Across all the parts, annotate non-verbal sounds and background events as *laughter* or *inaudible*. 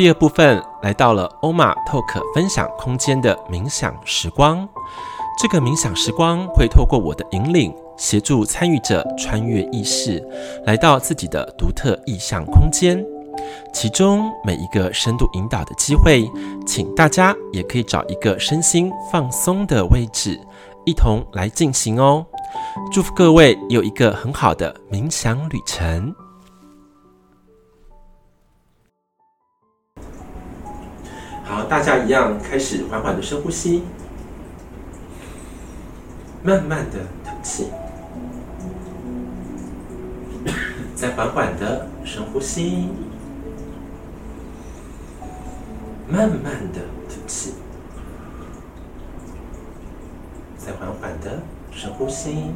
第二部分来到了欧玛 Talk 分享空间的冥想时光。这个冥想时光会透过我的引领，协助参与者穿越意识，来到自己的独特意象空间。其中每一个深度引导的机会，请大家也可以找一个身心放松的位置，一同来进行哦。祝福各位有一个很好的冥想旅程。好，大家一样开始缓缓的深呼吸，慢慢的吐气，再缓缓的深呼吸。慢慢的吐气，再缓缓的深呼吸，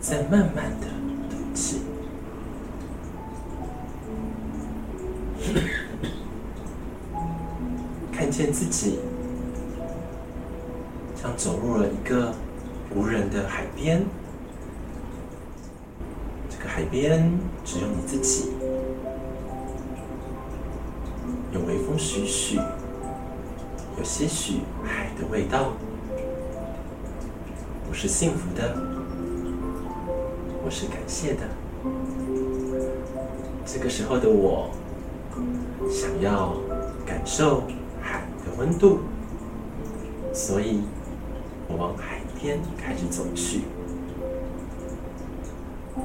再慢慢的吐气。*coughs* 看见自己像走入了一个无人的海边，这个海边只有你自己。有微风徐徐，有些许海的味道。我是幸福的，我是感谢的。这个时候的我，想要感受海的温度，所以我往海边开始走去。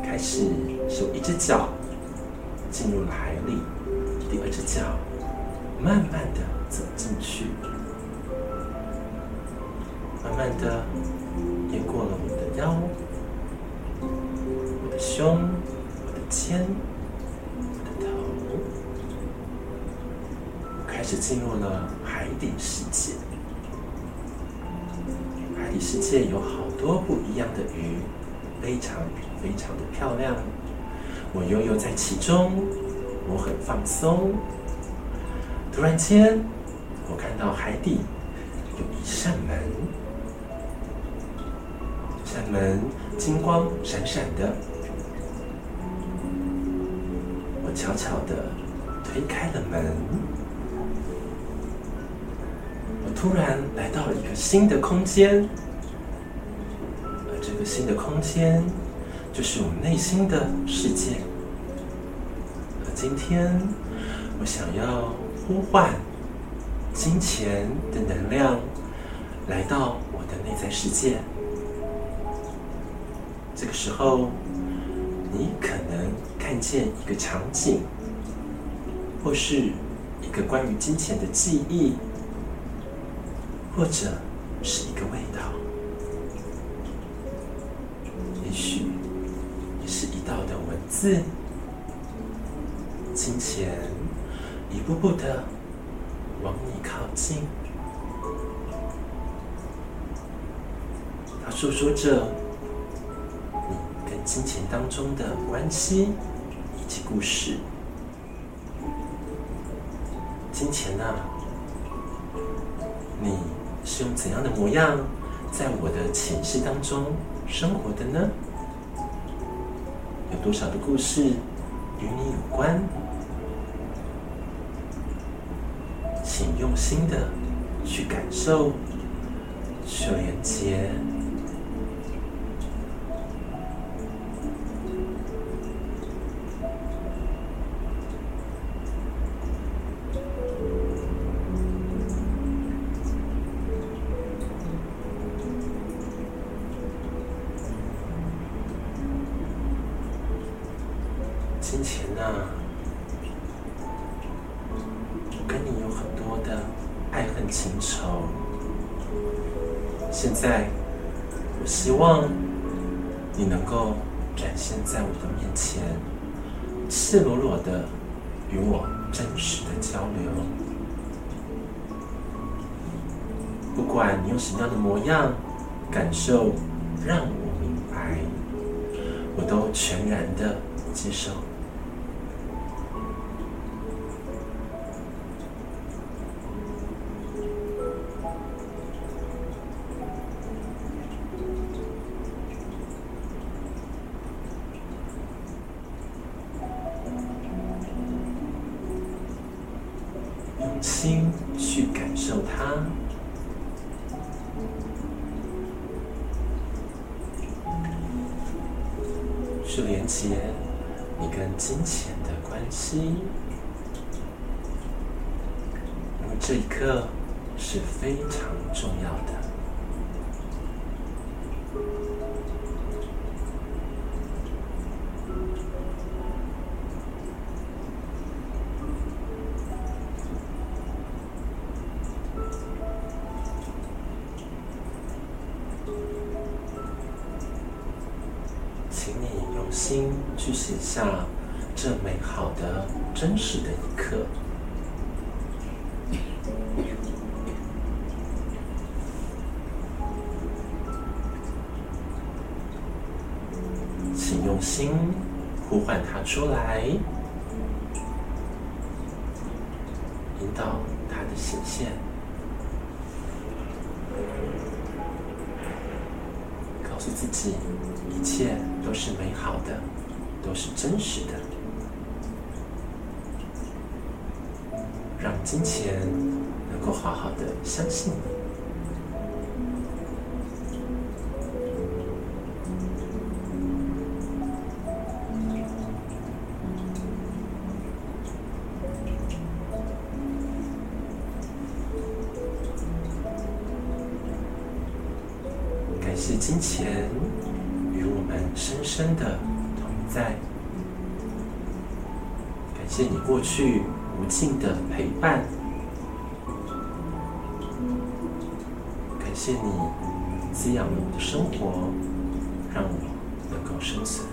开始手一只脚进入了海里，第二只脚。慢慢的走进去，慢慢的越过了我的腰、我的胸、我的肩、开始进入了海底世界。海底世界有好多不一样的鱼，非常非常的漂亮。我悠悠在其中，我很放松。突然间，我看到海底有一扇门，这扇门金光闪闪的。我悄悄的推开了门，突然来到了一个新的空间，而这个新的空间就是我内心的世界。而今天，我想要。呼唤金钱的能量来到我的内在世界。这个时候，你可能看见一个场景，或是一个关于金钱的记忆，或者是一个味道，也许也是一道的文字。金钱。一步步的往你靠近，他诉说着你跟金钱当中的关系以及故事。金钱啊，你是用怎样的模样在我的前世当中生活的呢？有多少的故事与你有关？请用心的去感受，去连接。心去感受它，去连接你跟金钱的关系，因为这一刻是非常重要的。感谢金钱与我们。深深的同在，感谢你过去无尽的陪伴，感谢你滋养了我的生活，让我能够生存。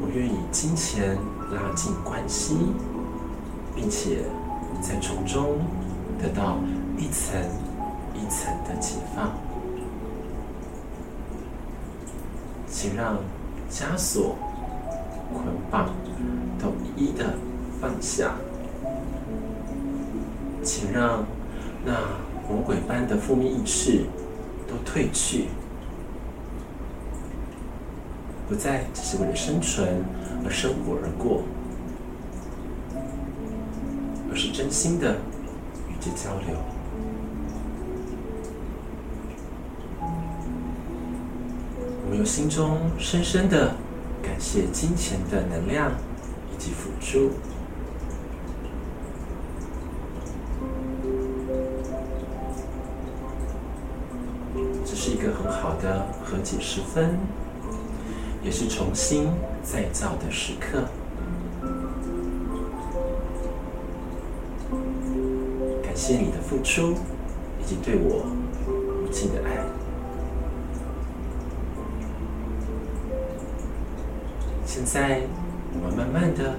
我愿以金钱拉近关系，并且在从中得到一层。一层的解放，请让枷锁、捆绑都一一的放下，请让那魔鬼般的负面意识都退去，不再只是为了生存而生活而过，而是真心的与之交流。我有心中深深的感谢金钱的能量以及辅助，这是一个很好的和解时分，也是重新再造的时刻。谢你的付出以及对我无尽的爱。现在，我们慢慢的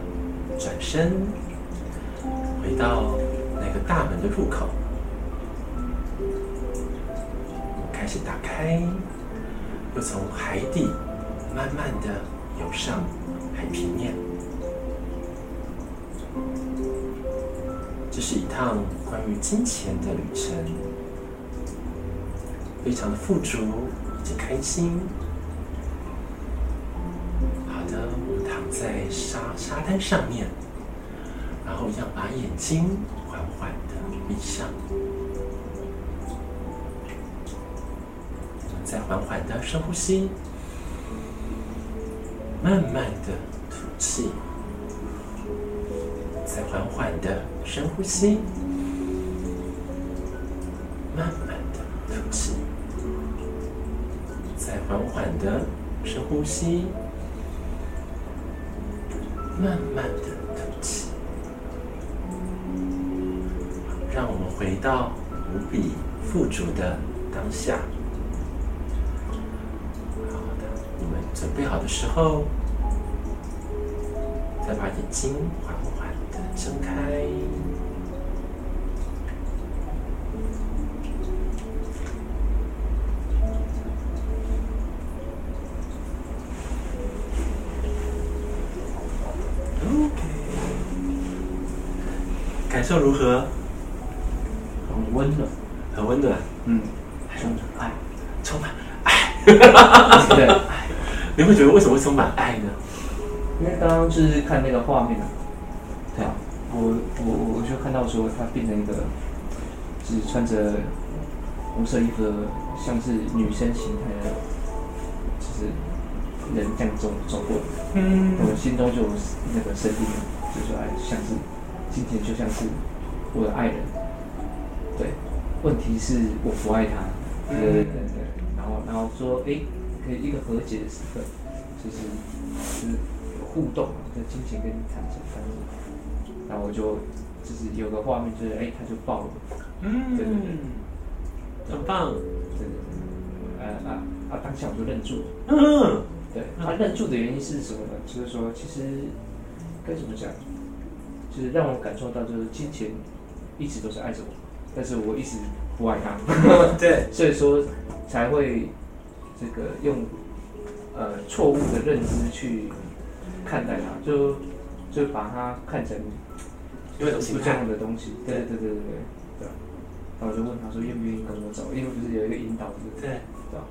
转身，回到那个大门的入口，开始打开，又从海底慢慢的游上海平面。是一趟关于金钱的旅程，非常的富足以及开心。好的，我们躺在沙沙滩上面，然后要把眼睛缓缓的闭上，再缓缓的深呼吸，慢慢的吐气，再缓缓的深呼吸，慢慢的吐气，再缓缓的深呼吸。慢慢的吐气，让我们回到无比富足的当下。好的，你们准备好的时候，再把眼睛缓缓睁开。感受如何？很温暖，很温暖。嗯，充满爱，充满爱。对，*laughs* 你会觉得为什么会充满爱呢？因为刚刚就是看那个画面啊，我我我就看到说他变成一个，就是穿着红色衣服的，像是女生形态的，就是人这样走走过来，嗯。我心中就有那个声音，就说哎，像是今天就像是我的爱人，对，问题是我不爱他，对对对对，然后然后说哎，可以一个和解的时刻，就是就是互动嘛，就金钱跟你产生这样子，然后我就就是有个画面就是哎，他就抱了我，嗯对对对很棒，对对对，呃啊啊，当下我就愣住了。嗯对他愣住的原因是什么呢？就是说，其实该怎么讲，就是让我感受到，就是金钱一直都是爱着我，但是我一直不爱他 *laughs* *laughs* 对，所以说才会这个用呃错误的认知去看待它，就就把它看成有一种心不这样，的东西。对对对对对对。然后我就问他说愿不愿意跟我走，因为不是有一个引导，是不是？对，对吧？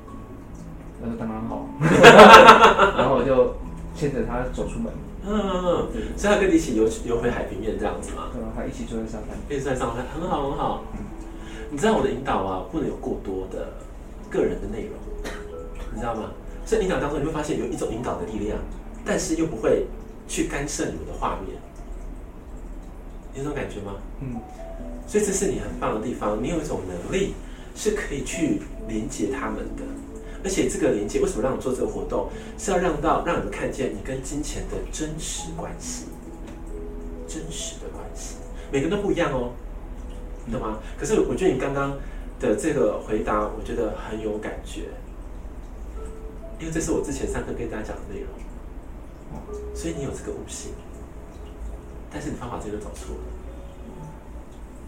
他说当然好，*laughs* 然后我就牵着他走出门，嗯，所以他跟你一起游游回海平面这样子吗？对吧？还一起坐在沙滩。可以在上面，很好很好。你知道我的引导啊，不能有过多的个人的内容，你知道吗？所以引导当中你会发现有一种引导的力量，但是又不会去干涉你们的画面，你有这种感觉吗？嗯，所以这是你很棒的地方，你有一种能力是可以去连接他们的，而且这个连接为什么让你做这个活动，是要让到让你们看见你跟金钱的真实关系，真实的关系，每个人都不一样哦，你懂吗？可是我觉得你刚刚的这个回答，我觉得很有感觉，因为这是我之前上课跟大家讲的内容，所以你有这个悟性，但是你方法真的找错了。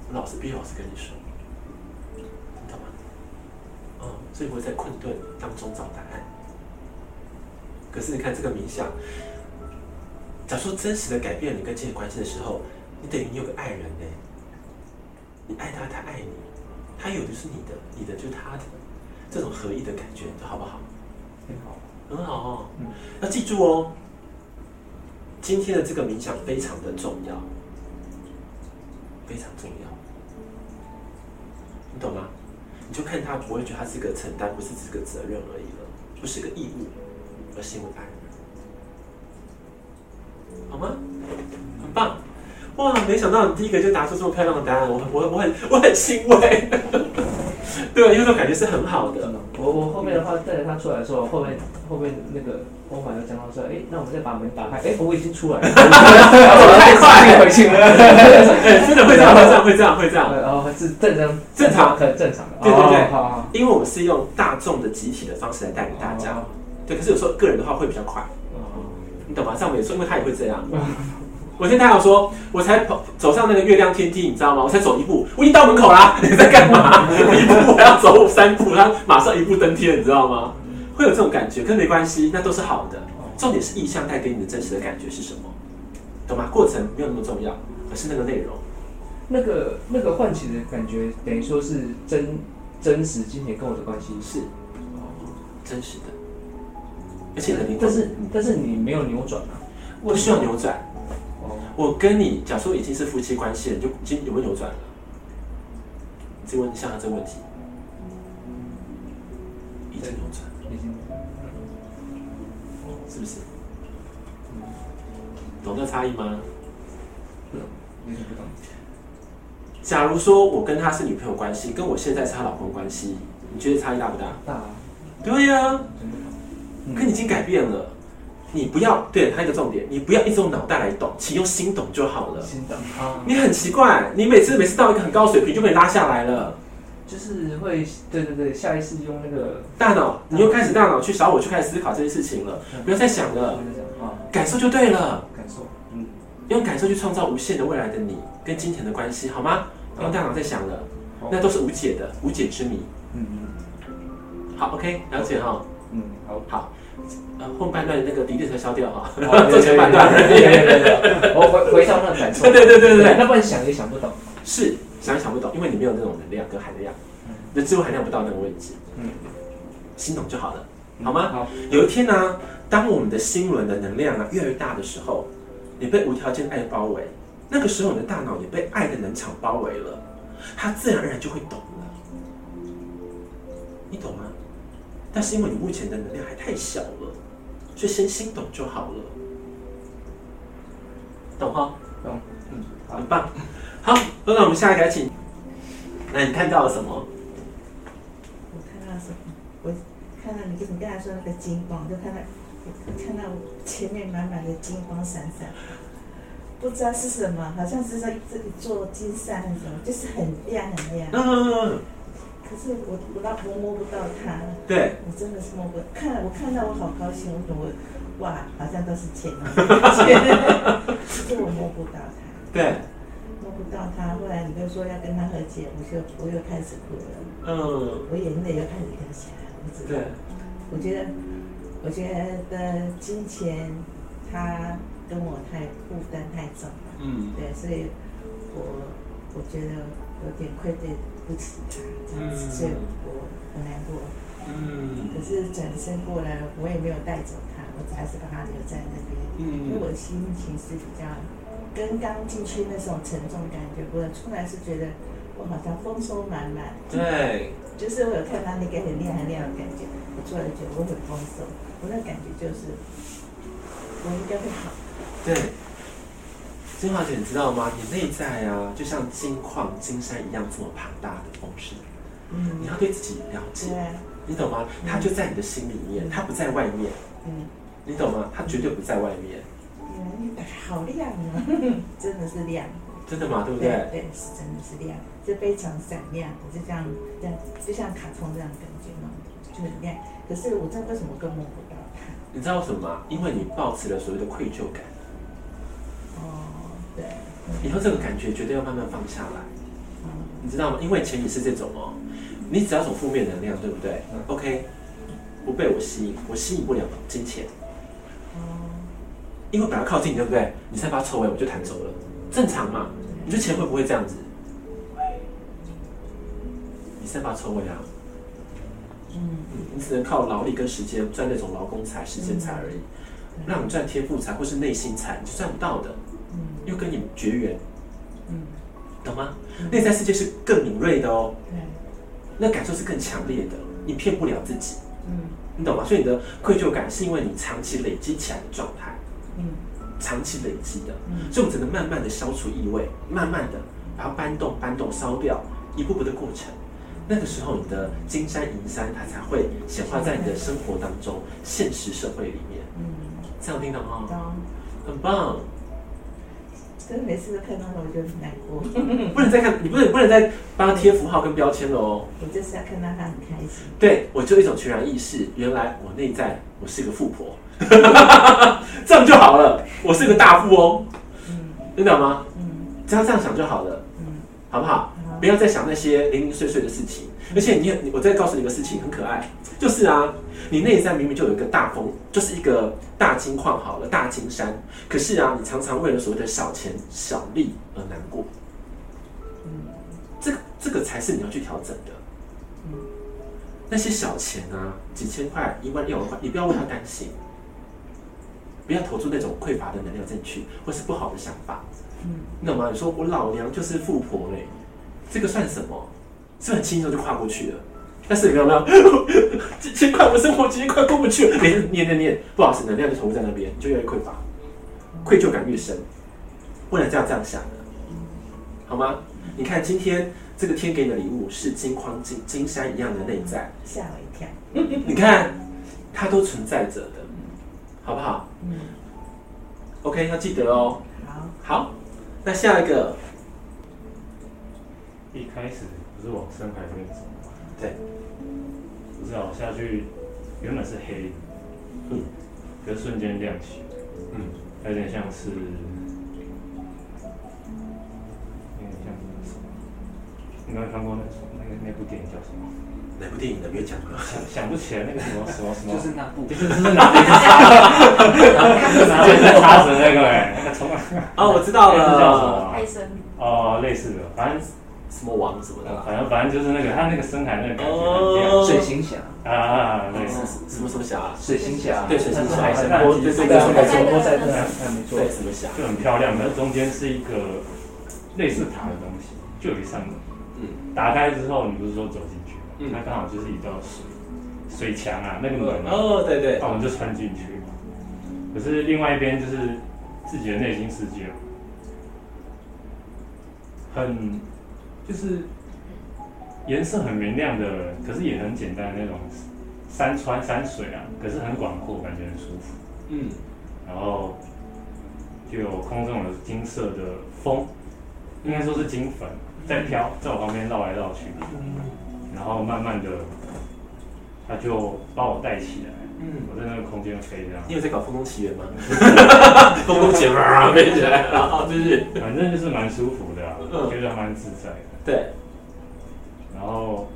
我老师必须老实跟你说，你懂吗？哦，所以我会在困顿当中找答案。可是你看这个冥想，假如说真实的改变你跟金钱关系的时候，你等于你有个爱人呢，你爱他，他爱你，他有的是你的，你的就是他的，这种合一的感觉，好不好？很好。很好哦。嗯要记住哦，今天的这个冥想非常的重要，非常重要，你懂吗？你就看他不会觉得他是个承担，不是只是个责任而已了，不是个义务，而是因为爱，好吗？很棒，哇！没想到你第一个就答出这么漂亮的答案，我我我很我很欣慰，*laughs* 对，因为这种感觉是很好的。我我后面的话带着他出来的时候，后面后面那个欧玛又讲到说，哎，那我们再把门打开，哎，我已经出来了，太快回去了。哎，真的会这样，会这样，会这样，会这样。然后是正常正常很正常的。对对对哦好好好因为我们是用大众的集体的方式来带领大家，对。可是有时候个人的话会比较快，哦你懂吗？像我们有时候，因为他也会这样。我听他有说，我才跑走上那个月亮天梯，你知道吗？我才走一步，我已经到门口啦。你在干嘛？一步我要走三步，他马上一步登天，你知道吗？会有这种感觉，可是没关系，那都是好的。重点是意向带给你的真实的感觉是什么，懂吗？过程没有那么重要，而是那个内容。那个那个唤起的感觉，等于说是真真实今天跟我的关系是真实的，而且很灵但是嗯但是你没有扭转啊，我需要扭转。哦，我跟你，假如说已经是夫妻关系了，你就已经有没有扭转了？你自己问一下他这个问题，已经扭转，已经是不是？懂这差异吗？不懂，有点不懂。假如说我跟他是女朋友关系，跟我现在是她老公关系，你觉得差异大不大？大啊，对呀。可你已经改变了。你不要对，还有一个重点，你不要一直用脑袋来懂，请用心懂就好了。心懂啊，你很奇怪，你每次每次到一个很高水平就被拉下来了。就是会，对对对，下意识用那个大脑，你又开始大脑去小我去开始思考这件事情了，不要再想了，啊，感受就对了，感受，嗯，用感受去创造无限的未来的你跟金钱的关系，好吗？不用大脑在想了，那都是无解的，无解之谜。嗯嗯。好，OK，了解哈。嗯嗯，好。好，呃，后半段那个敌对才消掉哈，*laughs* 好做前半段。我回回到那个感受，*laughs* 对对对对对。对，那不然想也想不懂，是想也想不懂，因为你没有那种能量跟含量，你的智慧含量不到那个位置，嗯，心懂就好了。好吗？好，有一天呢、当我们的心轮的能量啊越来越大的时候，你被无条件爱包围，那个时候你的大脑也被爱的能场包围了，它自然而然就会懂了。你懂吗？但是因为你目前的能量还太小了，所以先心懂就好了。懂哈？懂，嗯，很，棒。好，那我们下一个来请。那你看到了什么？我看到什么？我看到你跟你刚才说那个金光，就看到我看到前面满满的金光闪闪，不知道是什么，好像是在这里做金山那种，就是很亮很亮。嗯，可是我我到我摸不到它，对，我真的是摸不到。看我看到我好高兴，我怎么哇，好像都是钱哦，*laughs* 可是我摸不到它。对，摸不到他，后来你就说要跟他和解，我就我又开始哭了，嗯，我眼泪又开始掉下来。我知道。对，，我觉得，我觉得金钱他跟我太负担太重了，嗯，对，所以我我觉得有点愧对不起他这样子，嗯。所以我很难过。嗯。可是转身过来，我也没有带走他，我还是把他留在那边，嗯。因为我嗯，的心情是比较跟刚进去那种沉重感觉，我出来是觉得我好像丰收满满，对，就是我有看到那个很亮很亮的感觉，我出来觉得我很丰收，我那感觉就是我应该会好，对。金华姐，你知道吗？你内在啊，就像金矿、金山一样这么庞大的丰盛，嗯。你要对自己了对。解，，你懂吗？它就在你的心里面，它不在外面，嗯，你懂吗？它绝对不在外面，好亮啊，*laughs* 真的是亮，真的吗？对不对对？对，是真的是亮，就非常闪亮，就这样这样，就像卡通这样感觉嘛，就很亮。可是我真的为什么更摸不到它？你知道为什么吗？因为你抱持了所谓的愧疚感，哦，对，以后这个感觉绝对要慢慢放下来。嗯你知道吗？因为前提是这种哦，你只要种负面能量，对不对、嗯 o k 不被我吸引，我吸引不了金钱，哦，因为本来靠近你，对不对？你散发臭味，我就弹走了，正常嘛？你觉得钱会不会这样子？会，你散发臭味啊，嗯，嗯你只能靠劳力跟时间赚那种劳工财、时间财而已，让你赚天赋财或是内心财，你是赚不到的，嗯又跟你绝缘，嗯，懂吗？内在世界是更敏锐的哦，对，那感受是更强烈的，你骗不了自己。嗯你懂吗？所以你的愧疚感是因为你长期累积起来的状态，嗯长期累积的，嗯所以我们只能慢慢的消除异味，慢慢的把它搬动、搬动、烧掉，一步步的过程。那个时候，你的金山银山它才会显化在你的生活当中、现实社会里面。嗯，这样听懂吗？懂。很棒，可是每次都看到他，我就很难过。*laughs* 不能再看，你不能不能再帮他贴符号跟标签了哦。我就是要看到他很开心。对我就一种全然意识，原来我内在我是个富婆，*laughs* 这样就好了，我是个大富翁，嗯你懂吗？嗯只要这样想就好了，嗯，好不好？好不要再想那些零零碎碎的事情。而且你，你我再告诉你一个事情，很可爱，就是啊，你内在明明就有一个大风，就是一个大金矿好了，大金山，可是啊，你常常为了所谓的小钱小利而难过，嗯这个这个才是你要去调整的。嗯那些小钱啊，几千块、一万、六万块，你不要为他担心，不要投注那种匮乏的能量进去，或是不好的想法。嗯你懂吗？你说我老娘就是富婆嘞，这个算什么？是很轻松就跨过去了？但是你有没有几千块，*laughs* 我生活几千块过不去了，每次念念念，不好意思，能量就投入在那边，你就越来越匮乏，愧疚感越深。不能这样这样想的，好吗？你看今天这个天给你的礼物是金框金金山一样的内在，吓我一跳。你看它都存在着的，好不好嗯，？OK，要记得哦。好。好，那下一个，一开始不是往深海里面走吗？对，不是啊，我下去原本是黑的，嗯可是瞬间亮起，嗯，有点像是，有点像是什么？你有没有看过那个什么那个那部电影叫什么？哪部电影的别讲过？想想不起来那个什么什么什么，就是那部，就是就是拿电视插，拿电视插着那个哎，那个从哦，我知道了叫什了，么啊？开声。哦，类似的，反正什么王什么的？反正反正就是那个他那个深海那个感觉哦水行侠，啊，对，是是什么什么侠？水行侠，对水行侠海波，神对对对啊，对海神波对赛特，对啊，没错对，，什么侠？就很漂亮，但是中间是一个类似塔的东西，就有一扇门，嗯打开之后，你不是说走进去它刚好就是一道水水墙啊，那个门啊，哦，对对那，我们就穿进去。可是另外一边就是自己的内心世界，很就是颜色很明亮的，可是也很简单的那种山川山水啊，可是很广阔，感觉很舒服。嗯然后就有空中有金色的风，应该说是金粉在飘，在我旁边绕来绕去，然后慢慢的，他就把我带起来，嗯，我在那个空间飞这样。你有在搞风中奇缘吗？风中奇缘 *laughs* 啊，飞起来，然后就是反正就是蛮舒服的、啊，嗯觉得还蛮自在的。对，然后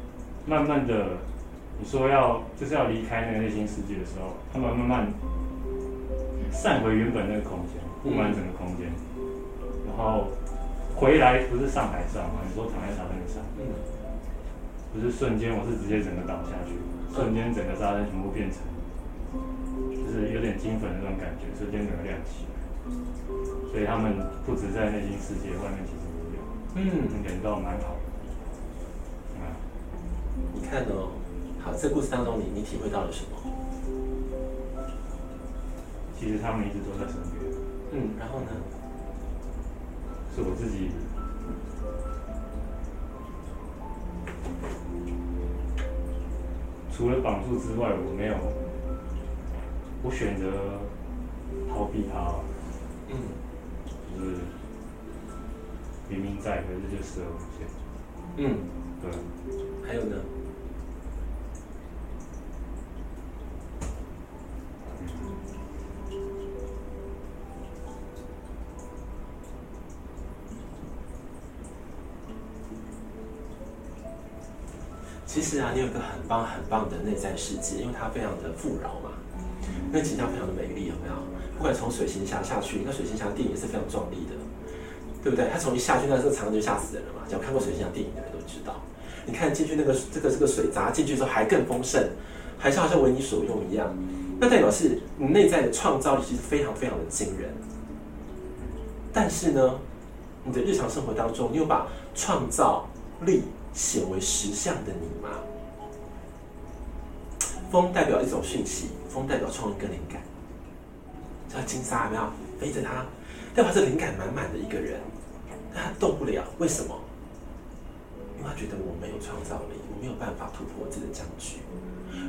慢慢的，你说要就是要离开那个内心世界的时候，他们慢慢散回原本那个空间，布满整个空间，然后回来不是上海上嘛？你说躺在沙滩上，嗯不是瞬间，我是直接整个倒下去，瞬间整个沙滩全部变成，就是有点金粉那种感觉，瞬间整个亮起来。所以他们不止在内心世界，外面其实。嗯，能感觉到蛮好的。啊，你看哦，好，这故事当中你你体会到了什么？其实他们一直都在身边，嗯，然后呢？是我自己除了绑住之外，我没有，我选择逃避他，嗯就是明明在，可是就视而不见。嗯，对，还有呢？其实啊，你有一个很棒很棒的内在世界，因为它非常的富饶嘛，那景象非常的美丽，有没有？不管从水行峡下去，那水行峡的电影也是非常壮丽的，对不对？他从一下去，那时候常常就吓死人了嘛。只要看过水行峡电影的人都知道，你看进去那个这个这个水闸进去之后还更丰盛，还是好像为你所用一样。那代表是你内在的创造力其实非常非常的惊人。但是呢，你的日常生活当中，你有把创造力显为实相的你吗？风代表一种讯息，风代表创意跟灵感。像金沙有没有背着它，代表这灵感满满的一个人，但他动不了，为什么？因为他觉得我没有创造力，我没有办法突破这个僵局。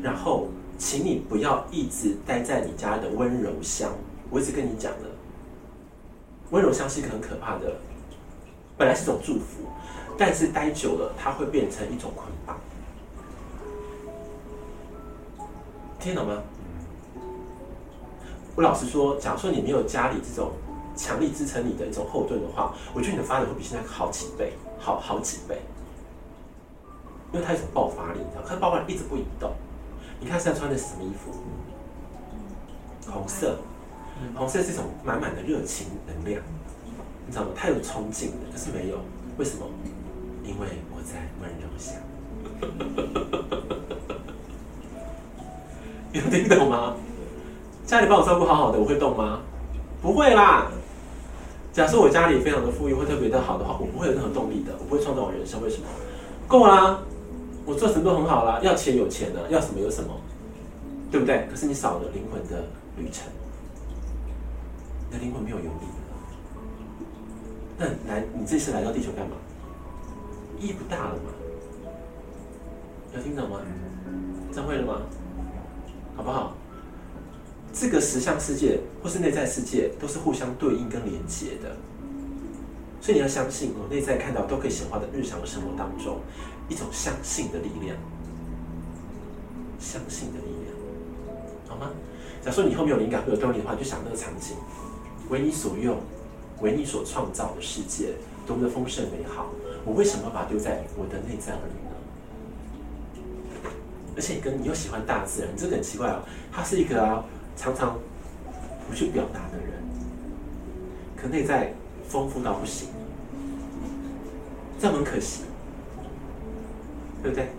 然后，请你不要一直待在你家的温柔乡。我一直跟你讲的，温柔乡是一个很可怕的，本来是一种祝福，但是待久了，它会变成一种捆绑。听懂吗？我老实说，假如说你没有家里这种强力支撑你的一种后盾的话，我觉得你的发展会比现在好几倍，好好几倍。因为它有一种爆发力，你知道，它的爆发力一直不移动。你看现在穿的是什么衣服？红色，红色是一种满满的热情能量，你知道吗？它有冲劲的，可是没有，为什么？因为我在温柔下。*laughs* 有听懂吗？家里帮我照顾好好的，我会动吗？不会啦。假设我家里非常的富裕会特别的好的话，我不会有任何动力的，我不会创造我人生。为什么？够啦，我做什么都很好啦，要钱有钱的，要什么有什么，对不对？可是你少了灵魂的旅程，你的灵魂没有游历了。那来，你这次来到地球干嘛？意义不大了嘛？有听懂吗？这样会了吗？好不好？这个实相世界或是内在世界都是互相对应跟连接的，所以你要相信，我内在看到都可以显化的日常生活当中，一种相信的力量，相信的力量，好吗？假如说你后面有灵感会有动力的话，就想那个场景，为你所用，为你所创造的世界多么的丰盛美好，我为什么要把它丢在我的内在而已呢？而且跟你又喜欢大自然，这个很奇怪哦。它是一个啊，常常不去表达的人，可内在丰富到不行，这很可惜。对不对？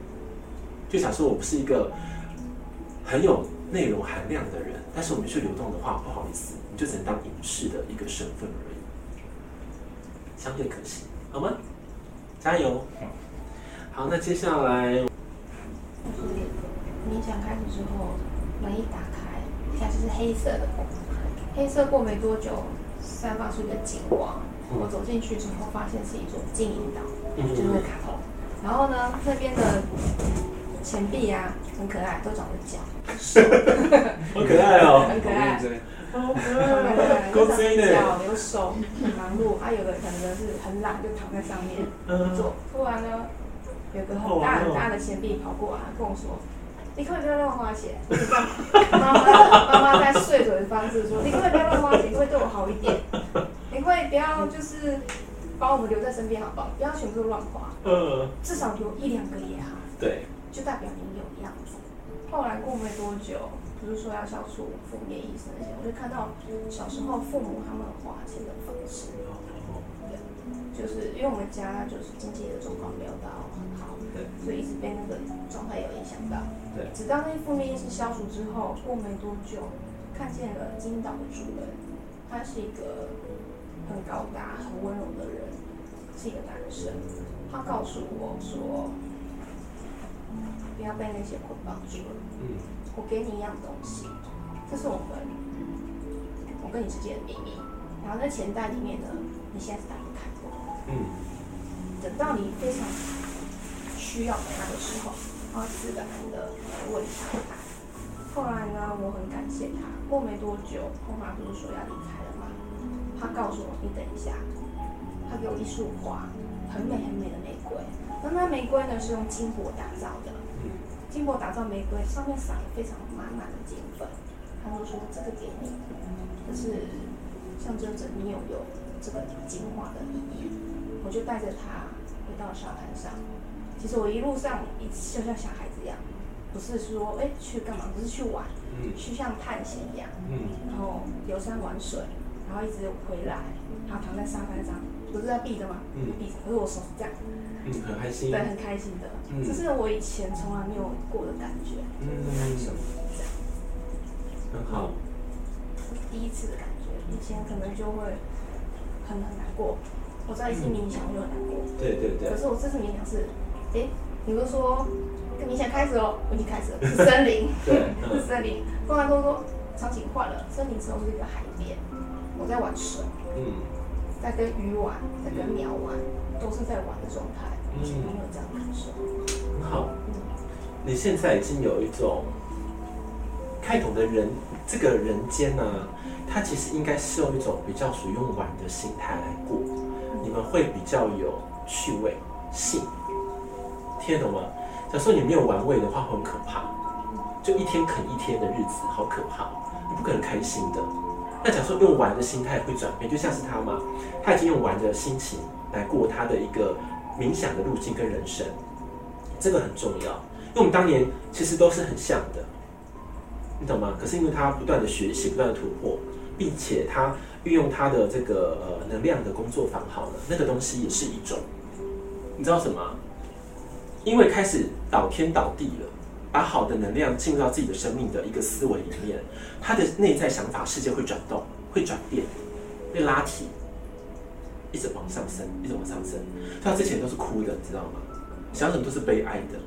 就假设我不是一个很有内容含量的人，但是我们去流动的话，不好意思，你就只能当影视的一个身份而已，相对可惜，好吗？加油！好，那接下来冥想开始之后，门一打，一开始是黑色的，黑色过没多久散发出一个金光。我走进去之后，发现是一座金银岛，就是那个卡通。然后呢，那边的钱币啊，很可爱，都长着脚，*laughs* *laughs* 好可爱哦，很可爱。好可对，够有真的脚有手，很忙碌。啊，有的可能是很懒，就躺在上面不做。突然呢，有个很大很大的钱币跑过来跟我说：“你可不可以不要乱花钱？”妈妈妈妈在碎嘴的方式说：“你可不可以不要乱花钱？你会对我好一点？你会不要就是把我们留在身边好不好？不要全部都乱花，嗯，至少留一两个也好。”对，就代表你有样子。后来过没多久，不是说要消除负面意识那些，我就看到小时候父母他们花钱的方式，对就是因为我们家就是经济的状况没有到很好，对，所以一直被那个状态有影响到。对直到那些负面意识消除之后，过没多久，看见了金岛的主人，他是一个很高大、很温柔的人，是一个男生。他告诉我说，不要被那些捆绑住了。嗯，我给你一样东西，这是我们我跟你之间的秘密。然后在钱袋里面呢，你现在是打不开的。嗯，等到你非常需要它的时候，它会自然的为你打开。后来呢，我很感谢他。过没多久，后妈不是说要离开了吗？他告诉我，你等一下。他给我一束花，很美很美的玫瑰。那那玫瑰呢是用金箔打造的。金箔打造玫瑰，上面撒了非常满满的金粉。他就说这个给你，这是象征着你有有这个进化的意义。我就带着它回到沙滩上。其实我一路上一就像小孩子一样，不是说哎去干嘛，不是去玩，嗯。去像探险一样，嗯，然后游山玩水，然后一直回来，然后躺在沙滩上，不是在闭着吗？嗯。闭着，可是我手是这样，嗯，很开心。对，，很开心的，嗯。这是我以前从来没有过的感觉，嗯。感受，这样。很好，第一次的感觉，以前可能就会很很难过。我知道一次冥想我就很难过，对对对。可，是我这次冥想是，诶，你不是说跟冥想开始哦，我已经开始了，是 *laughs* 森林，*laughs* 是森林。不然都说场景换了，森林之后是一个海边，我在玩水，嗯，在跟鱼玩，在跟鸟玩，都是在玩的状态，以前都没有这样的感受。很好。嗯，你现在已经有一种开头的人，这个人间呢、它其实应该是用一种比较属于用玩的心态来过，你们会比较有趣味性，听得懂吗？假设你没有玩味的话，会很可怕，就一天啃一天的日子，好可怕，你不可能开心的。那假设用玩的心态会转变，就像是他嘛，他已经用玩的心情来过他的一个冥想的路径跟人生，这个很重要。因为我们当年其实都是很像的，你懂吗？可是因为他不断的学习，不断的突破，并且他运用他的这个呃能量的工作坊好了，那个东西也是一种，你知道什么？因为开始倒天倒地了，把好的能量进入到自己的生命的一个思维里面，他的内在想法世界会转动，会转变，会拉提，一直往上升，一直往上升。他之前都是哭的，你知道吗？想什么都是悲哀的。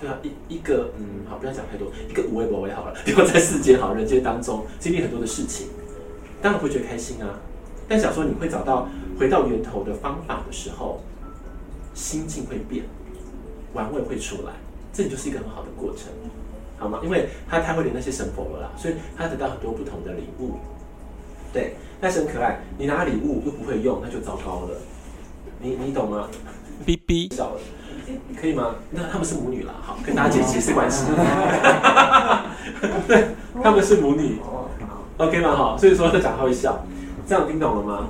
对啊，一一个嗯，好，不要讲太多，一个无为不为好了，*laughs* 不要在世间好人间当中经历很多的事情，当然会觉得开心啊。但想说你会找到回到源头的方法的时候，心境会变，玩味会出来，这就是一个很好的过程，好吗？因为他太会连那些神佛了啦，所以他得到很多不同的礼物。对，但是很可爱，你拿礼物又不会用，那就糟糕了。你你懂吗？？B B，笑了，可以吗？那他们是母女啦，好，跟大家解解释关系。对，*laughs* 他们是母女，，OK 吗？好，所以说他讲他会笑，这样听懂了吗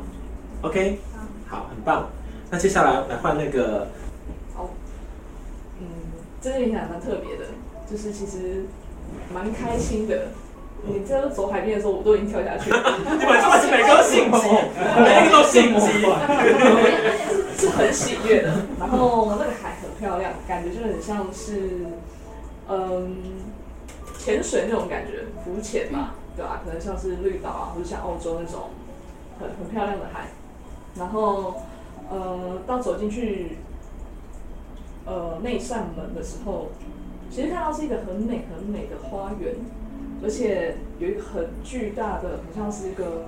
？OK，好，很棒。那接下来来换那个，好，嗯，这个冥想蛮特别的，就是其实蛮开心的。你这走海边的时候，我都已经跳下去了，*laughs* 你们这是每个都心机，每一个都心急。是是很喜悦的。然后那个海很漂亮，感觉就很像是，嗯，潜水那种感觉，浮潜嘛，对吧、可能像是绿岛啊，或者像澳洲那种很很漂亮的海。然后，呃，到走进去，呃，那扇门的时候，其实看到是一个很美很美的花园，而且有一个很巨大的，很像是一个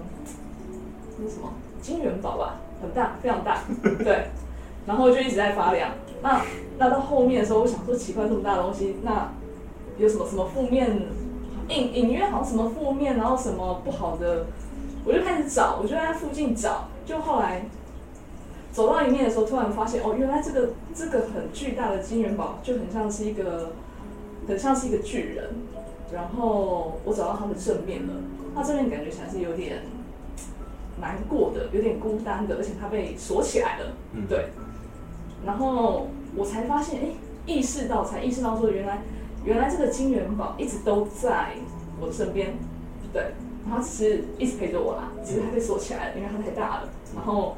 那什么金元宝吧，很大，非常大，*laughs* 对。然后就一直在发亮。那那到后面的时候，我想说奇怪，这么大的东西，那有什么什么负面？隐隐约好像什么负面，然后什么不好的，我就开始找，我就在附近找。就后来走到一面的时候，突然发现哦，原来这个这个很巨大的金元宝就很像是一个很像是一个巨人。然后我找到它的正面了，它正面感觉起来是有点难过的，有点孤单的，而且它被锁起来了。嗯对。然后我才发现，哎，意识到，才意识到说，原来原来这个金元宝一直都在我的身边，对，然后只是一直陪着我啦，只是它被锁起来了，因为它太大了。然后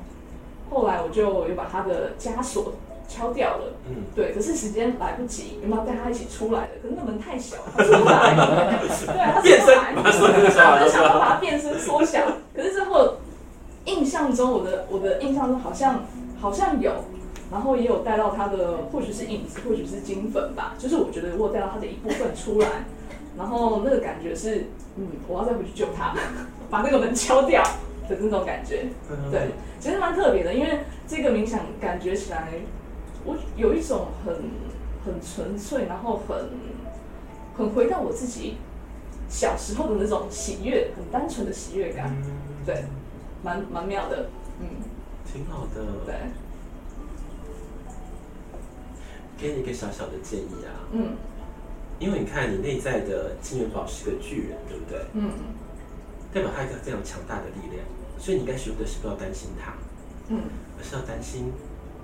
后来我就有把他的枷锁敲掉了，嗯，对，可是时间来不及，有没有带他一起出来的？可是那门太小，他出不来，对，他出变身不来，把它锁在那对，我就上想要把它变身缩小，可是最后印象中，我的我的印象中好像好像有，然后也有带到他的，或许是影子，或许是金粉吧，就是我觉得我有带到他的一部分出来，然后那个感觉是，嗯，我要再回去救他，把那个门敲掉的那种感觉，对，其实蛮特别的，因为这个冥想感觉起来，我有一种很很纯粹，然后很很回到我自己小时候的那种喜悦，很单纯的喜悦感，对，蛮蛮妙的，嗯，挺好的。对，给你一个小小的建议啊，嗯因为你看你内在的金元宝是个巨人，对不对？嗯代表他一个非常强大的力量，所以你应该学会的是不要担心他，嗯。而是要担心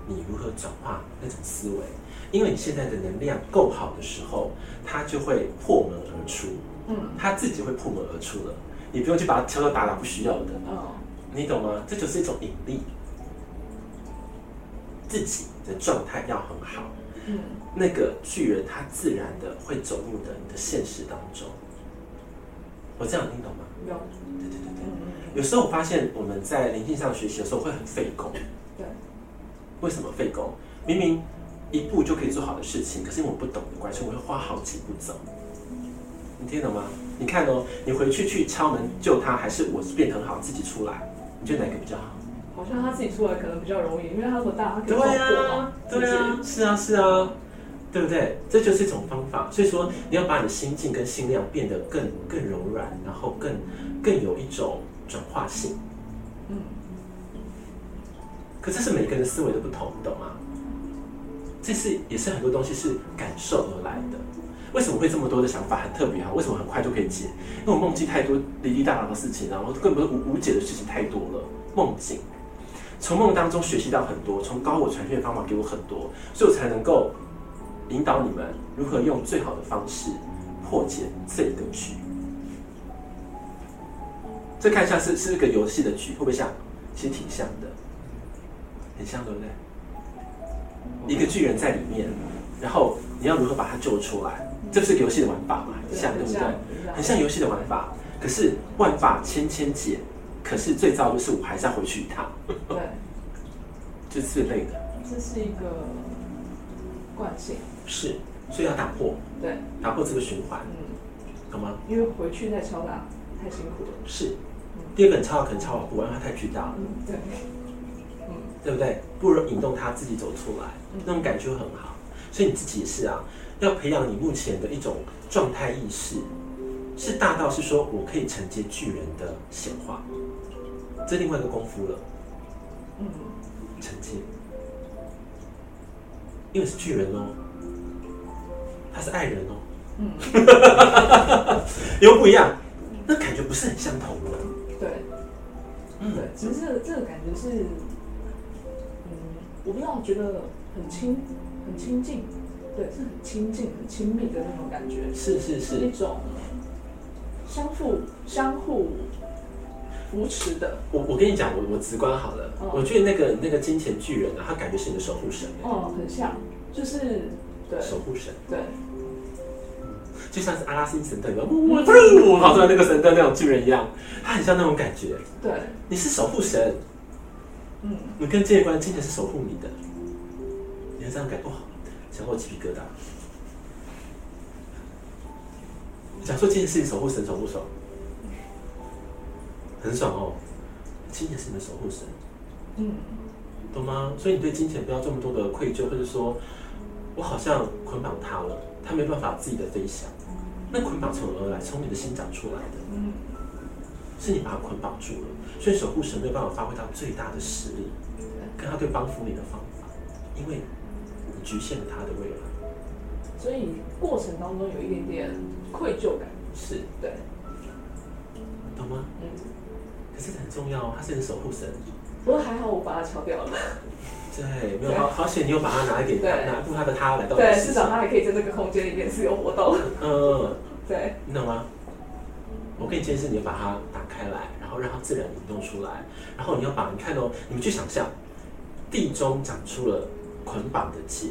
你如何转化那种思维。因为你现在的能量够好的时候，它就会破门而出，嗯。它自己会破门而出了，你不用去把它敲敲打打，不需要的，哦。你懂吗？这就是一种引力，自己的状态要很好，嗯。那个巨人他自然的会走入的你的现实当中。我这样听懂吗？有，对对对对。嗯有时候我发现我们在灵性上学习的时候会很费工，对，为什么费工？明明一步就可以做好的事情，可是因为我不懂的关系，我会花好几步走。你听懂吗？你看哦，你回去去敲门救他，还是我变得很好自己出来？你觉得哪个比较好？好像他自己出来可能比较容易，因为他那么大，他可以撞对啊对啊，是啊，是啊，对不对？这就是一种方法。所以说，你要把你的心境跟心量变得更更柔软，然后更更有一种转化性。嗯可这是每个人的思维都不同，你懂吗？这是也是很多东西是感受而来的。为什么会这么多的想法很特别哈？为什么很快就可以解？因为我梦境太多离离大大的事情，然后根本无无解的事情太多了。梦境，从梦当中学习到很多，从高我传讯的方法给我很多，所以我才能够引导你们如何用最好的方式破解这一个局。这看下是是一个游戏的局，会不会像？其实挺像的，很像，对不对？一个巨人在里面，然后你要如何把他救出来？这是个游戏的玩法嘛，很像，对不对？很像游戏的玩法。可是万法千千解，可是最糟就是我还是要回去一趟，对，这是最累的。这是一个惯性，是，所以要打破，对，打破这个循环，嗯，懂吗？因为回去再敲打太辛苦了，是。第二个，你超可能超不完，它太巨大了，嗯，对，嗯。对不对？不如引动它自己走出来，那种感觉很好。所以你自己也是啊，要培养你目前的一种状态意识，是大到是说我可以承接巨人的显化，这另外一个功夫了，嗯，承接，因为是巨人哦，他是爱人哦，嗯，*laughs* 又不一样，那感觉不是很相同的，对，嗯。对，其实这个这个感觉是，嗯，我不知道，觉得很亲，很亲近，对，是很亲近、很亲密的那种感觉，是是是，是一种相互相互扶持的，我我跟你讲，我我直观好了，哦我觉得那个那个金钱巨人啊，他感觉是你的守护神，哦，很像，就是对。守护神，对，就像是阿拉丁神灯，有没有哇噗跑出来那个神灯那种巨人一样，它很像那种感觉。对，你是守护神，嗯，你跟这一关今天是守护你的，你会这样感哇，想我鸡皮疙瘩。假说今天是你守护神，爽不爽？很爽哦，金钱是你的守护神，嗯，懂吗？所以你对金钱不要这么多的愧疚，或者说我好像捆绑他了，他没办法自己的飞翔。那捆绑从何而来？从你的心长出来的，嗯，是你把他捆绑住了，所以守护神没有办法发挥到最大的实力，跟他对帮扶你的方法，因为你局限了他的未来。所以过程当中有一点点愧疚感，是，对，懂吗？嗯，可是很重要，他是你的守护神。不过还好我把它敲掉了，对，没有好好险，你有把它拿一点拿一部他的它来到你对。至少它还可以在这个空间里面自由活动，嗯，*laughs* 对，你懂吗？我跟你建议是，你要把它打开来，然后让它自然移动出来，然后你要把你看哦，你们去想象，地中长出了捆绑的结，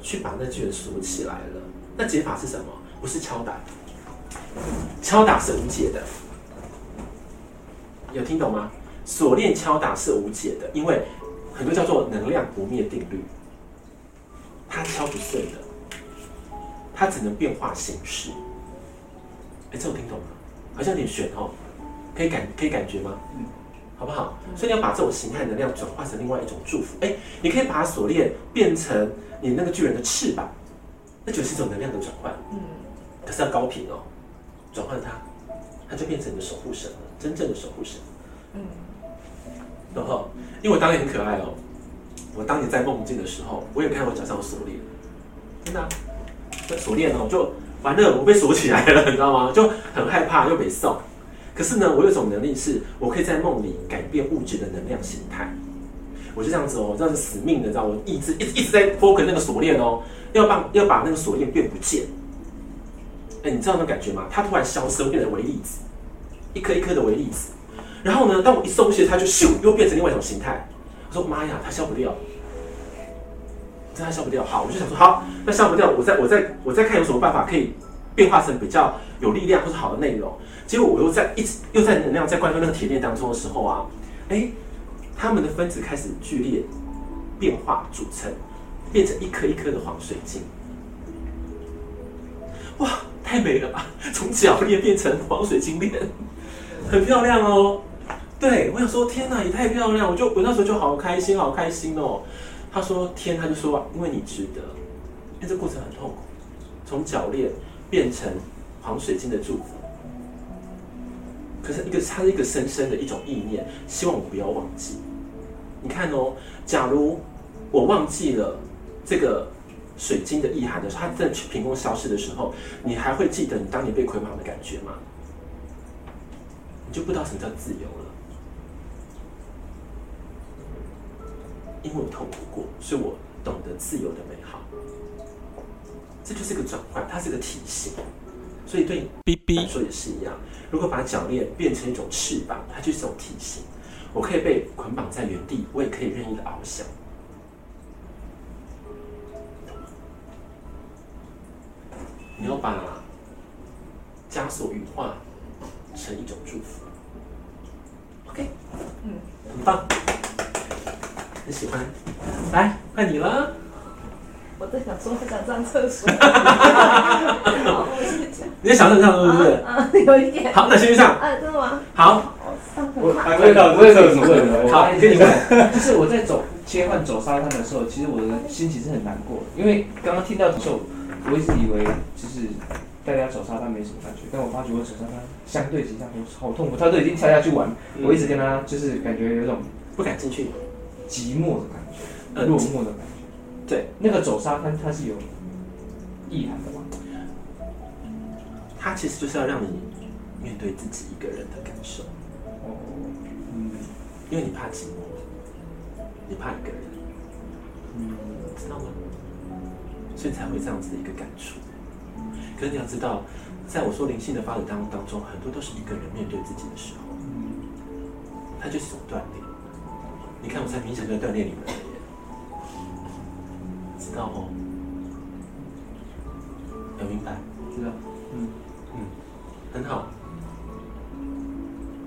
去把那巨人锁起来了。那解法是什么？不是敲打，敲打是无解的，*laughs* 有听懂吗？锁链敲打是无解的，因为很多叫做能量不灭定律，它敲不碎的，它只能变化形式。哎，这我听懂了，好像有点玄哦，可以感可以感觉吗？嗯，好不好？所以你要把这种形态能量转化成另外一种祝福。哎，你可以把锁链变成你那个巨人的翅膀，那就是一种能量的转换，嗯，可是要高频哦，转换它，它就变成你的守护神了，真正的守护神。嗯，然后，因为我当年很可爱哦，我当年在梦境的时候，我也看到我脚上有锁链，真的啊、这锁链哦，就完了，我被锁起来了，*laughs* 你知道吗？就很害怕，又被送。可是呢，我有一种能力是，我可以在梦里改变物质的能量形态。我就这样子哦，这样子死命的，知道我一直一直一直在 focus 那个锁链哦，要把要把那个锁链变不见。哎，你知道那感觉吗？它突然消失，变成微粒子，一颗一颗的微粒子。然后呢，当我一松懈，它就咻又变成另外一种形态。我说妈呀，它消不掉，真的消不掉。好，我就想说好，那消不掉，我再我再我再看有什么办法可以变化成比较有力量或是好的内容。结果我又在一直又在能量在灌入那个铁链当中的时候啊，哎，它们的分子开始剧烈变化组成，变成一颗一颗的黄水晶。哇，太美了吧！从脚链变成黄水晶链，很漂亮哦。对我想说，天哪，也太漂亮！我就我那时候就好开心，好开心哦。他说天，他就说因为你值得，因为这过程很痛苦，从脚链变成黄水晶的祝福。可是一个，他是一个深深的一种意念，希望我不要忘记。你看哦，假如我忘记了这个水晶的意涵的时候，它在凭空消失的时候，你还会记得你当年被捆绑的感觉吗？你就不知道什么叫自由了。因为我痛苦过，所以我懂得自由的美好。这就是个转换，它是一个体系。所以对 B B 来说也是一样。如果把脚链变成一种翅膀，它就是一种体型。我可以被捆绑在原地，我也可以任意的翱翔。你要把枷锁羽化成一种祝福。OK，嗯，很棒，很喜欢。来，换你了。我在想说，我想上厕所。你在想上厕所是不是？啊，有一点。好，那先去上。啊，真的吗？好，我上我很快。还没到这个什么好跟你问。就是我在走切换走沙滩的时候，其实我的心情是很难过的，因为刚刚听到的时候，我一直以为就是大家走沙滩没什么感觉，但我发觉我走沙滩相对其他都好痛苦，他都已经跳下去玩，我一直跟他就是感觉有一种不敢进去。寂寞的感觉，呃落寞的感觉。对，那个走沙滩它是有意涵的嘛？它其实就是要让你面对自己一个人的感受，哦，嗯因为你怕寂寞，你怕一个人，嗯，知道吗？所以才会这样子的一个感触。可是你要知道，在我说灵性的发展当当中，很多都是一个人面对自己的时候，它就是一种锻炼。你看我在冥想就在锻炼你们了耶，知道哦。有明白？知道。嗯嗯，很好。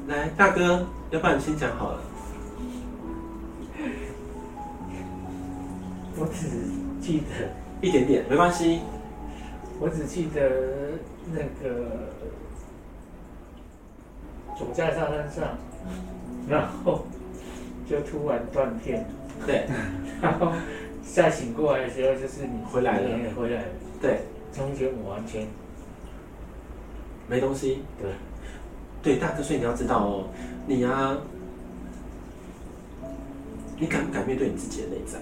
来，大哥，要不然你先讲好了。我只记得一点点，没关系。我只记得那个总在沙滩上，然后就突然断片，对，然后再醒过来的时候就是你回来了。回来了，对，中间我完全没东西。对，对，大哥，所以你要知道哦，你啊，你敢不敢面对你自己的内在？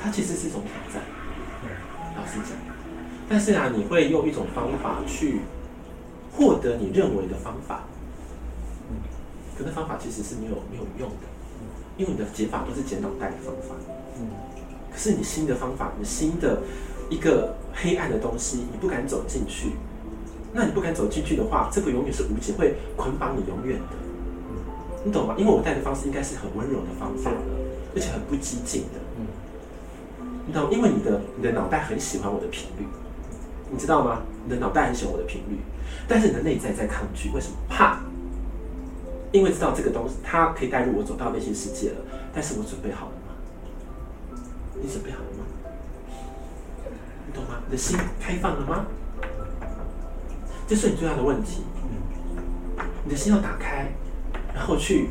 它其实是一种挑战，老实讲。但是啊，你会用一种方法去获得你认为的方法，可那方法其实是没有没有用的，因为你的解法都是解脑袋的方法。嗯可是你新的方法，你新的一个黑暗的东西，你不敢走进去。那你不敢走进去的话，这个永远是无解，会捆绑你永远的。你懂吗？因为我带的方式应该是很温柔的方法了，而且很不激进的。你懂？因为你的你的脑袋很喜欢我的频率，你知道吗？你的脑袋很喜欢我的频率，但是你的内在在抗拒，为什么？怕，因为知道这个东西它可以带入我走到内心世界了，但是我准备好了吗？你准备好了吗？你懂吗？你的心开放了吗？这是你最大的问题。你的心要打开，然后去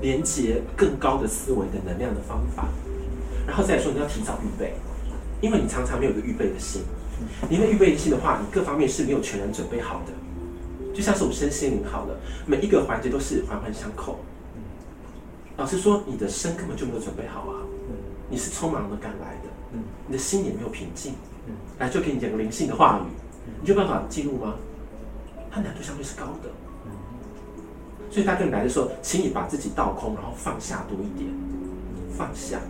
连接更高的思维的能量的方法。然后再说，你要提早预备，因为你常常没有个预备的心。你没预备的心的话，你各方面是没有全然准备好的。就像是我们身心灵好了，每一个环节都是环环相扣。老实说，你的身根本就没有准备好啊！你是匆忙的赶来的，你的心也没有平静。来，就给你讲个灵性的话语，你有办法记录吗？它难度相对是高的。所以他跟你来的时候，请你把自己倒空，然后放下多一点，放下。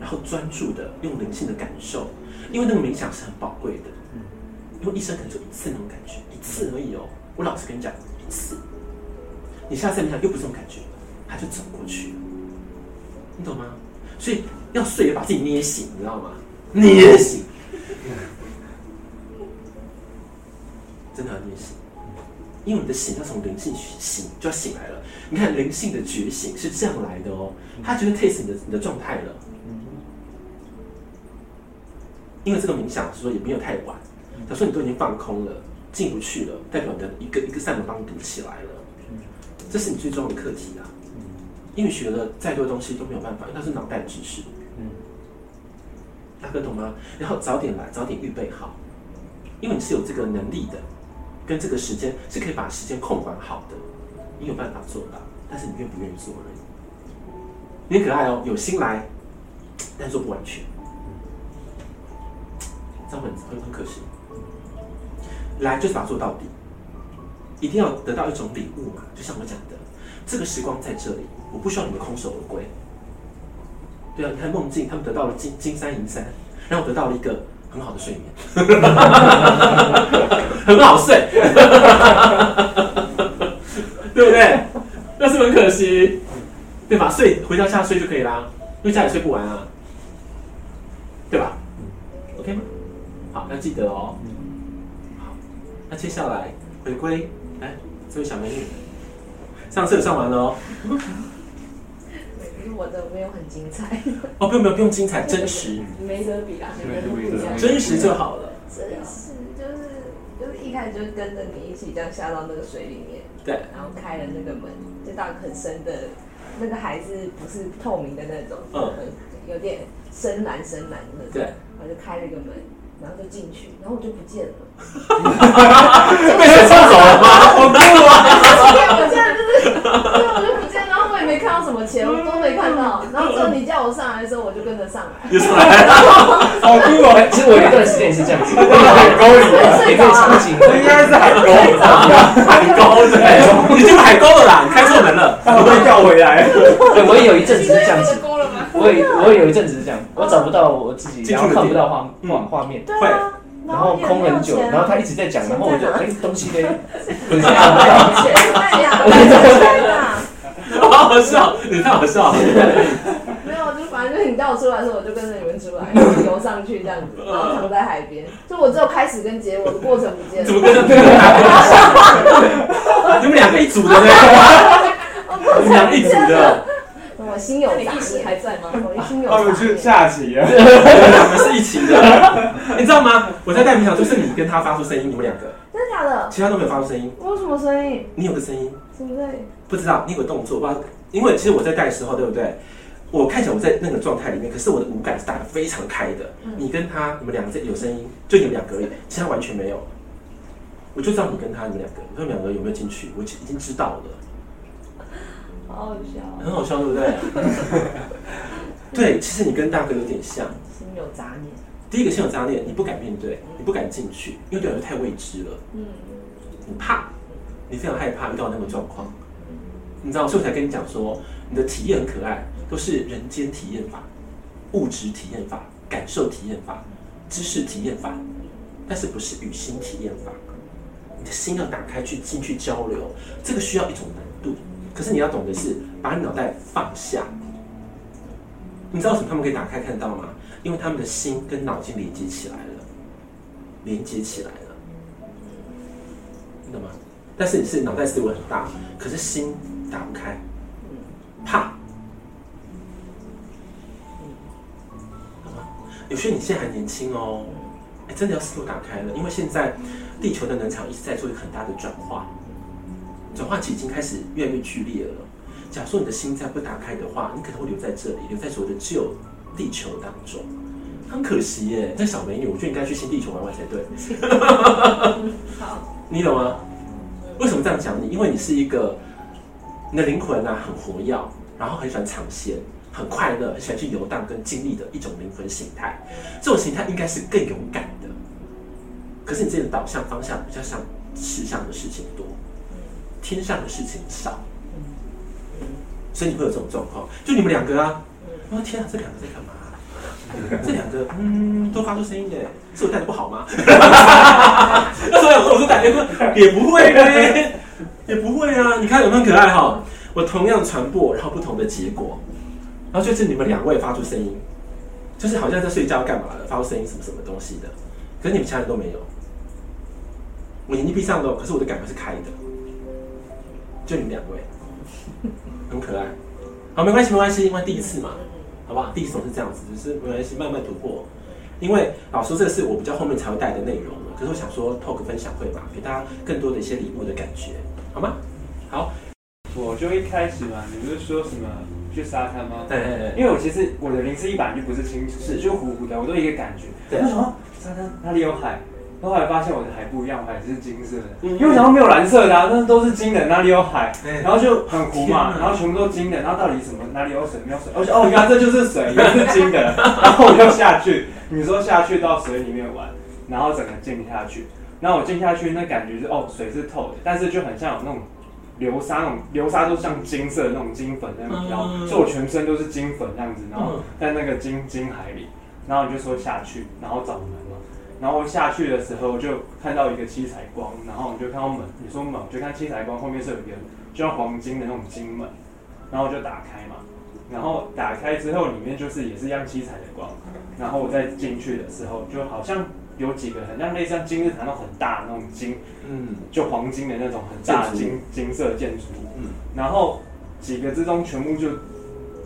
然后专注的用灵性的感受，因为那个冥想是很宝贵的。嗯，因为一生可能就一次那种感觉，一次而已哦。我老实跟你讲，一次。你下次冥想又不是这种感觉，他就走过去。你懂吗？所以要睡也把自己捏醒，你知道吗？捏醒，真的要捏醒，因为你的醒要从灵性醒就要醒来了。你看灵性的觉醒是这样来的哦，他觉得 taste 你的你的状态了。因为这个冥想说也没有太晚，他说你都已经放空了，进不去了，代表你的一个一个扇门帮你堵起来了，这是你最重要的课题啊。因为学了再多东西都没有办法，因为它是脑袋知识。大哥懂吗？然后早点来，早点预备好，因为你是有这个能力的，跟这个时间是可以把时间控管好的，你有办法做到，但是你愿不愿意做而已。你很可爱哦，有心来，但做不完全。这样很很很可惜，来就是把它做到底，一定要得到一种礼物嘛。就像我讲的，这个时光在这里，我不需要你们空手而归。对啊，你看梦境，他们得到了金金山银山，然后得到了一个很好的睡眠，很好睡，对不对？那是很可惜，对吧？睡回到家睡就可以啦，因为家里睡不完啊，对吧？OK 吗？好，要记得哦。好，那接下来回归，来，这位小美女，上次有上完了哦。我的没有很精彩。哦，不用不用不用精彩，真实。没得比啦，没得比真实就好了。真实就是就是一开始就跟着你一起这样下到那个水里面，对，然后开了那个门，就到很深的，那个海是不是透明的那种？嗯，有点深蓝深蓝的。对，然后就开了一个门。然后就进去，然后我就不见了。*laughs* 被谁送走了吗？好酷啊！我现在就是，对，我就不见，然后我也没看到什么钱，我都没看到。然后之后你叫我上来的时候，我就跟着上来。又上来，好 *laughs* 酷哦！其实我有一段时间也是这样子，海沟里，也可以场景，应该是海沟，海沟对，你进海沟了啦，开错门了，我被调回来。对，我也有一阵子是这样子。我也我也有一阵子是这样，我找不到我自己，然后看不到画画画面，对啊，然后空很久，然后他一直在讲，然后我就哎东西嘞，*laughs* 不是啊，*laughs* 好好笑，你太好笑了。*laughs* 没有，就反正就是你到叫我出来的时候，我就跟着你们出来，游上去这样子，然后躺在海边。就我只有开始跟结尾的过程不见了。怎么跟着对你们两个一组的呢？你们两个一组的。我心有杂念还在吗？*laughs* 我心有他们是下棋啊，*laughs* 我们是一起的，*laughs* 你知道吗？我在带冥想，就是你跟他发出声音，你们两个，真的假的？其他都没有发出声音。我有什么声音？你有个声音，什么声音？不知道，你有个动作，不知道，因为其实我在带的时候，对不对？我看起来我在那个状态里面，可是我的五感是打得非常开的。你跟他，你们两个有声音，就你们两个而已，其他完全没有。我就知道你跟他，你们两个，你们两个有没有进去？我已经知道了。好好笑，很好笑，对不对？*laughs* 对，其实你跟大哥有点像，心有杂念。第一个心有杂念，你不敢面对，你不敢进去，因为对来太未知了。嗯，你怕，你非常害怕遇到那个状况。你知道，所以我才跟你讲说，你的体验很可爱，都是人间体验法、物质体验法、感受体验法、知识体验法，但是不是与心体验法。你的心要打开去进去交流，这个需要一种难度。可是你要懂的是，把你脑袋放下。你知道什么他们可以打开看到吗？因为他们的心跟脑筋连接起来了，连接起来了，你懂吗？但是你是脑袋思维很大，可是心打不开，怕，有些你现在还年轻哦，哎，真的要思路打开了，因为现在地球的能场一直在做一个很大的转化。转化期已经开始越来越剧烈了。假如说你的心再不打开的话，你可能会留在这里，留在所谓的旧地球当中，很可惜耶。这小美女，我觉得应该去新地球玩玩才对。好，*laughs* 你懂吗？为什么这样讲你？因为你是一个，你的灵魂啊很活跃，然后很喜欢尝鲜，很快乐，很喜欢去游荡跟经历的一种灵魂形态。这种形态应该是更勇敢的。可是你自己的导向方向比较像实相的事情多。天上的事情少，所以你会有这种状况。就你们两个啊，我天啊，这两个在干嘛？这两个嗯，都发出声音的，是我带的不好吗？*laughs* 那时候我说感觉说也不会呗，也不会啊。你看有没有可爱哈？我同样传播，然后不同的结果，然后就是你们两位发出声音，就是好像在睡觉干嘛的，发出声音什么什么东西的，可是你们其他人都没有。我眼睛闭上了，可是我的感觉是开的。就你们两位，很可爱。好，没关系，没关系，因为第一次嘛，好不好？第一次总是这样子，只是没关系，慢慢突破。因为老师这个是我比较后面才会带的内容可是我想说 talk 分享会嘛，给大家更多的一些礼物的感觉，好吗？好，我就一开始嘛，你不是说什么去沙滩吗？对对对。因为我其实我的灵思一版就不是清楚，是就糊糊的，我都一个感觉。对。为什么沙滩哪里有海？后来发现我的海不一样，我海是金色的，因为我想到没有蓝色的，啊那都是金的，哪里有海？然后就很糊嘛，然后全部都金的，然后到底什么哪里有水没有水？而且哦，原来这就是水，也是金的，*laughs* 然后我就下去，你说下去到水里面玩，然后整个浸下去，然后我浸下去那感觉是哦，水是透的，但是就很像有那种流沙，那种流沙都像金色的那种金粉那样飘，所以我全身都是金粉这样子，然后在那个金金海里，然后你就说下去，然后找门。然后下去的时候就看到一个七彩光，然后你就看到门，你说门，就看七彩光后面是有一个就像黄金的那种金门，然后就打开嘛，然后打开之后里面就是也是一样七彩的光，然后我再进去的时候就好像有几个很像类似像金日谈那种很大的那种金，嗯，就黄金的那种很大的金金色建筑，嗯，然后几个之中全部就。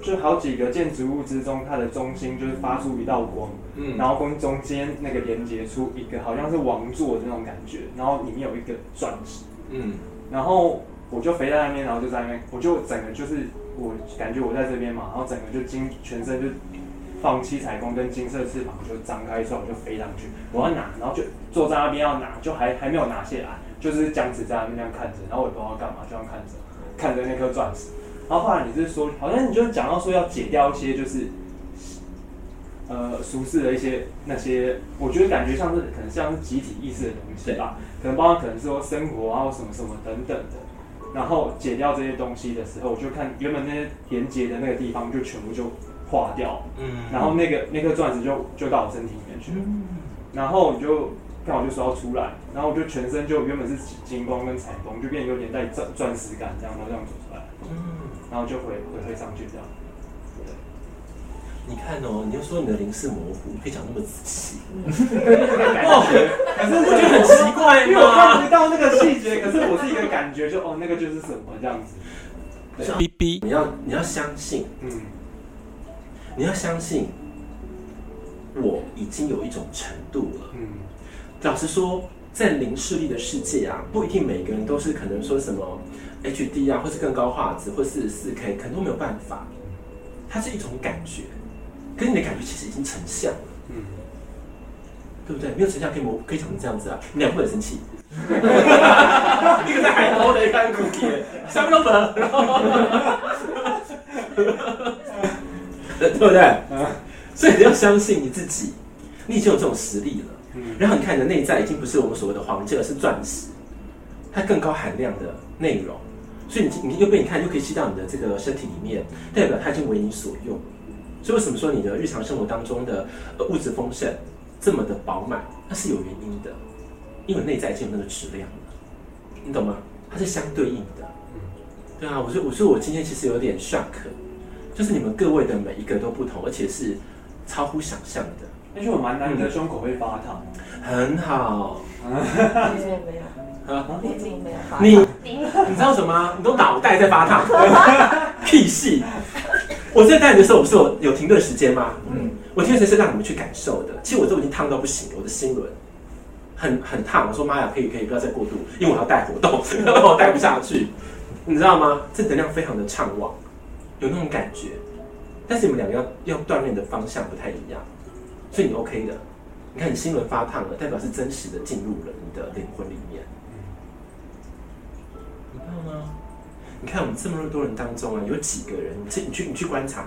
就好几个建筑物之中，它的中心就是发出一道光，嗯，然后跟中间那个连接出一个好像是王座的那种感觉，然后里面有一个钻石，嗯，然后我就飞在那边，然后就在那边，我就整个就是我感觉我在这边嘛，然后整个就金全身就放七彩光跟金色翅膀就张开之后，我就飞上去，我要拿，然后就坐在那边要拿，就还还没有拿下来，就是僵持在那边这样看着，然后我也不知道干嘛，就这样看着，看着那颗钻石。然后后来你是说，好像你就讲到说要解掉一些就是，呃，俗世的一些那些，我觉得感觉像是可能像是集体意识的东西吧，可能包括可能说生活啊或什么什么等等的，然后解掉这些东西的时候，我就看原本那些连接的那个地方就全部就化掉，嗯，然后那个那颗钻石就就到我身体里面去了，然后你就刚好就说要出来，然后我就全身就原本是金光跟彩光，就变得有点带钻钻石感这样，然后这样走出来，嗯。然后就回回回上去这样，你看哦，你又说你的零是模糊，可以讲那么仔细，哇，可是我觉得很奇怪因为我看吗？不到那个细节，可是我是一个感觉，就哦，那个就是什么这样子。，B B 你要你要相信，嗯。你要相信，我已经有一种程度了。嗯。老实说，在零视力的世界啊，不一定每个人都是可能说什么 HD 啊，或是更高画质，或是四 K，可能都没有办法。它是一种感觉，跟你的感觉其实已经成像了，嗯，对不对？没有成像可以模可以长成这样子啊，你俩不能生气。*laughs* 一个在海头的，一个在古铁，下面都门，然后，对不对？所以你要相信你自己，你已经有这种实力了。嗯然后你看你的内在已经不是我们所谓的黄金，而是钻石，它更高含量的内容，所以你你又被你看又可以吸到你的这个身体里面，代表它已经为你所用。所以为什么说你的日常生活当中的呃物质丰盛这么的饱满，那是有原因的，因为内在已经有那个质量了，你懂吗？它是相对应的。对啊，我说我说我今天其实有点 shock，就是你们各位的每一个都不同，而且是超乎想象的，而且我蛮难得胸口会发烫。很好。啊眼睛没有发你你知道什么吗？你都脑袋在发烫，*laughs* 屁戏！我在带你的时候，我不是有有停顿时间吗？嗯，我停顿时间是让你们去感受的。其实我都已经烫到不行了，我的心轮很很烫。我说妈呀，可以可以，不要再过度，因为我要带活动，然 *laughs* 后我带不下去，你知道吗？这能量非常的畅旺，有那种感觉。但是你们两个要要锻炼的方向不太一样，所以你 OK 的。你看你心轮发烫了，代表是真实的进入了你的灵魂里面。你看吗？你看我们这么多人当中啊，有几个人，你去你去你去观察，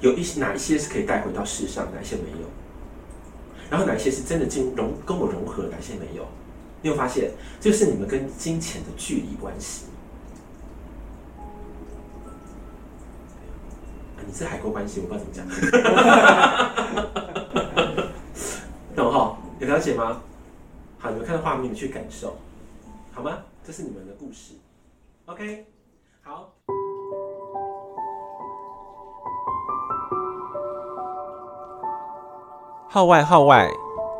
有一些哪一些是可以带回到世上，哪一些没有？然后哪一些是真的进融跟我融合，哪些没有？你有发现，这就是你们跟金钱的距离关系。你是海沟关系，我不知道怎么讲。*laughs* 懂哈？有了解吗？好，你们看到画面，你去感受，好吗？这是你们的故事。OK，好。号外号外！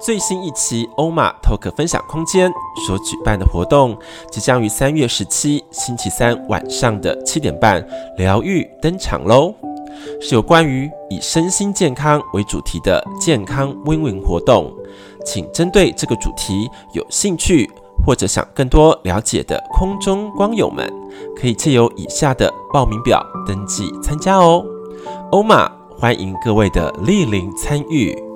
最新一期欧玛 Talk 分享空间所举办的活动，即将于三月十七星期三晚上的七点半疗愈登场喽！是有关于以身心健康为主题的健康 Win Win 活动，请针对这个主题有兴趣或者想更多了解的空中光友们，可以借由以下的报名表登记参加哦。欧玛欢迎各位的莅临参与。